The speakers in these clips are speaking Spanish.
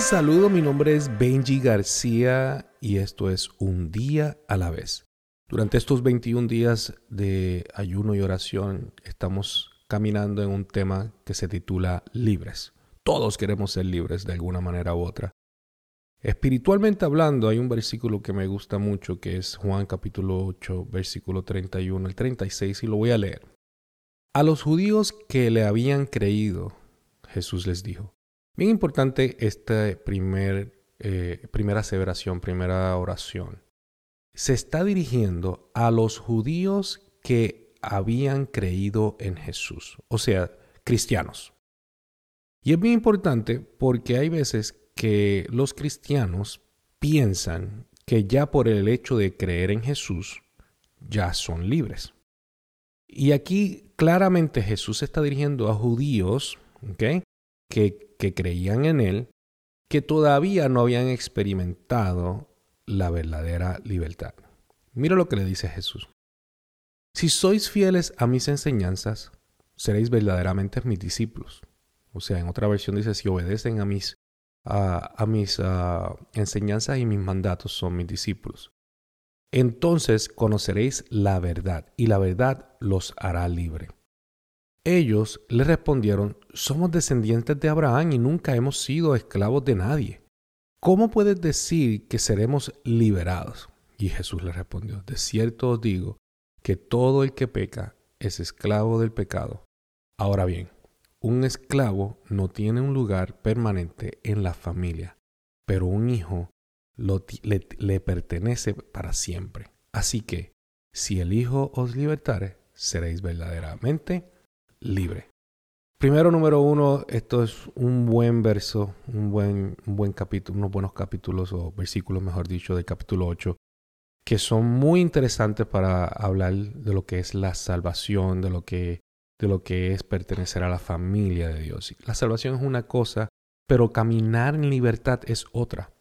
saludo, mi nombre es Benji García y esto es Un día a la vez. Durante estos 21 días de ayuno y oración estamos caminando en un tema que se titula libres. Todos queremos ser libres de alguna manera u otra. Espiritualmente hablando, hay un versículo que me gusta mucho que es Juan capítulo 8, versículo 31, el 36 y lo voy a leer. A los judíos que le habían creído, Jesús les dijo. Bien importante esta primer, eh, primera aseveración, primera oración. Se está dirigiendo a los judíos que habían creído en Jesús, o sea, cristianos. Y es bien importante porque hay veces que los cristianos piensan que ya por el hecho de creer en Jesús, ya son libres. Y aquí claramente Jesús se está dirigiendo a judíos que, que creían en Él, que todavía no habían experimentado la verdadera libertad. Mira lo que le dice Jesús. Si sois fieles a mis enseñanzas, seréis verdaderamente mis discípulos. O sea, en otra versión dice, si obedecen a mis a, mis enseñanzas y mis mandatos son mis discípulos. Entonces conoceréis la verdad y la verdad los hará libre. Ellos le respondieron, somos descendientes de Abraham y nunca hemos sido esclavos de nadie. ¿Cómo puedes decir que seremos liberados? Y Jesús le respondió, de cierto os digo que todo el que peca es esclavo del pecado. Ahora bien, un esclavo no tiene un lugar permanente en la familia, pero un hijo le, pertenece para siempre. Así que, si el Hijo os libertare, seréis verdaderamente libre. Primero, número uno, esto es un buen verso, un buen, buen capítulo, unos buenos capítulos o versículos, mejor dicho, del capítulo 8, que son muy interesantes para hablar de lo que es la salvación, de lo que de lo que es pertenecer a la familia de Dios. La salvación es una cosa, pero caminar en libertad es otra.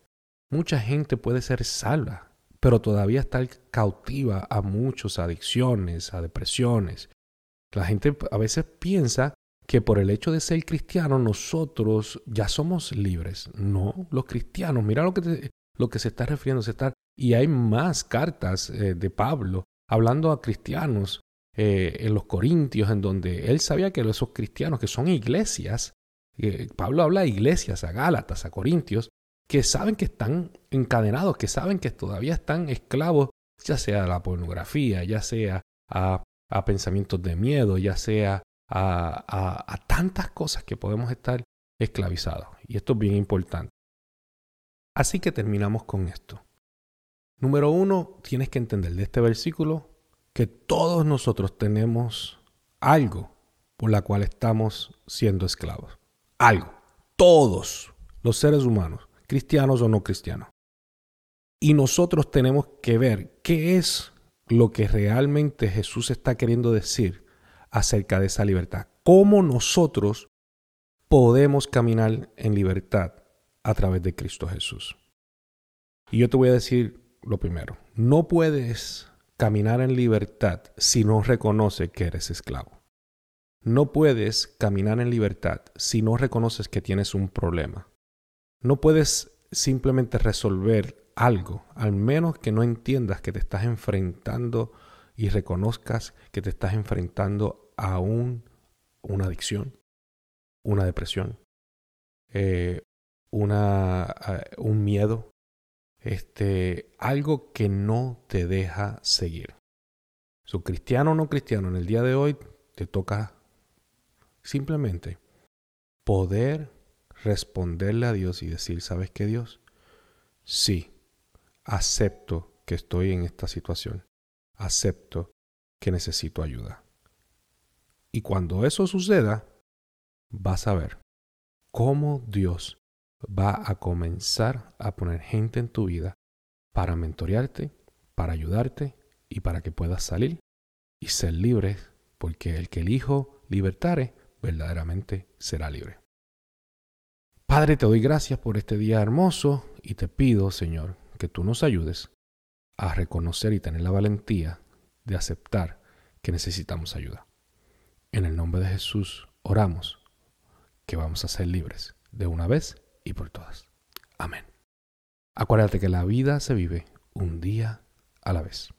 Mucha gente puede ser salva, pero todavía está cautiva a muchas adicciones, a depresiones. La gente a veces piensa que por el hecho de ser cristiano nosotros ya somos libres. No, los cristianos, mira lo que, lo que se está refiriendo, se está, y hay más cartas eh, de Pablo hablando a cristianos eh, en los Corintios, en donde él sabía que esos cristianos que son iglesias, eh, Pablo habla de iglesias, a Gálatas, a Corintios, que saben que están encadenados, que saben que todavía están esclavos, ya sea a la pornografía, ya sea a, pensamientos de miedo, ya sea a, a tantas cosas que podemos estar esclavizados. Y esto es bien importante. Así que terminamos con esto. Número uno, tienes que entender de este versículo que todos nosotros tenemos algo por la cual estamos siendo esclavos. Algo. Todos los seres humanos, cristianos o no cristianos. Y nosotros tenemos que ver qué es lo que realmente Jesús está queriendo decir acerca de esa libertad. Cómo nosotros podemos caminar en libertad a través de Cristo Jesús. Y yo te voy a decir lo primero. No puedes caminar en libertad si no reconoce que eres esclavo. No puedes caminar en libertad si no reconoces que tienes un problema. No puedes simplemente resolver algo, al menos que no entiendas que te estás enfrentando y reconozcas que te estás enfrentando a un, una adicción, una depresión, eh, una, un miedo, este, algo que no te deja seguir. Su cristiano o no cristiano, en el día de hoy te toca simplemente poder responderle a Dios y decir, ¿sabes qué Dios? Sí, acepto que estoy en esta situación. Acepto que necesito ayuda. Y cuando eso suceda, vas a ver cómo Dios va a comenzar a poner gente en tu vida para mentorearte, para ayudarte y para que puedas salir y ser libre, porque el que el Hijo libertare, verdaderamente será libre. Padre, te doy gracias por este día hermoso y te pido, Señor, que tú nos ayudes a reconocer y tener la valentía de aceptar que necesitamos ayuda. En el nombre de Jesús oramos que vamos a ser libres de una vez y por todas. Amén. Acuérdate que la vida se vive un día a la vez.